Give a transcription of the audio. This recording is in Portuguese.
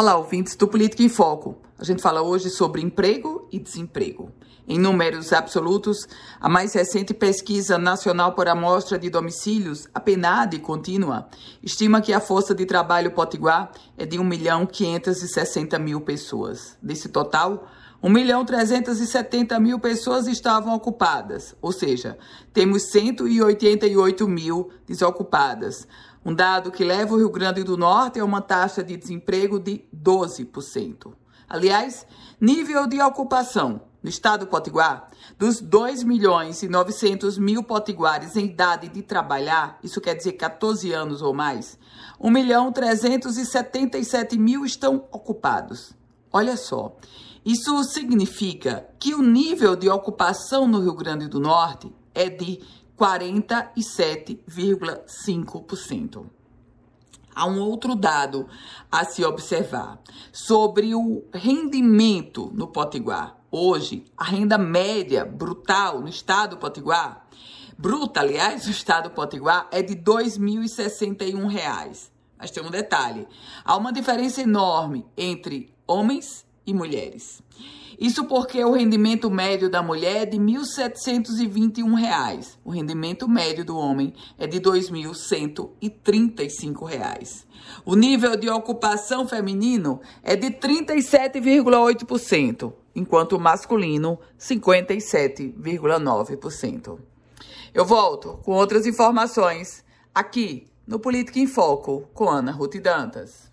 Olá, ouvintes do Política em Foco. A gente fala hoje sobre emprego e desemprego. Em números absolutos, a mais recente pesquisa nacional por amostra de domicílios, a PNAD contínua, estima que a força de trabalho potiguar é de 1 milhão 560 mil pessoas. Desse total, 1 milhão 370 mil pessoas estavam ocupadas, ou seja, temos 188 mil desocupadas. Um dado que leva o Rio Grande do Norte a uma taxa de desemprego de 12%. Aliás, nível de ocupação no estado do Potiguar, dos 2 milhões e 900 mil potiguares em idade de trabalhar, isso quer dizer 14 anos ou mais, 1 milhão 377 mil estão ocupados. Olha só, isso significa que o nível de ocupação no Rio Grande do Norte é de 47,5%. Há um outro dado a se observar sobre o rendimento no Potiguar. Hoje, a renda média brutal no estado do Potiguar, bruta, aliás, no estado do Potiguar, é de R$ 2.061. Mas tem um detalhe: há uma diferença enorme entre homens e mulheres. Isso porque o rendimento médio da mulher é de R$ 1.721. O rendimento médio do homem é de R$ 2.135. O nível de ocupação feminino é de 37,8%, enquanto o masculino 57,9%. Eu volto com outras informações aqui no Política em Foco com Ana Ruth Dantas.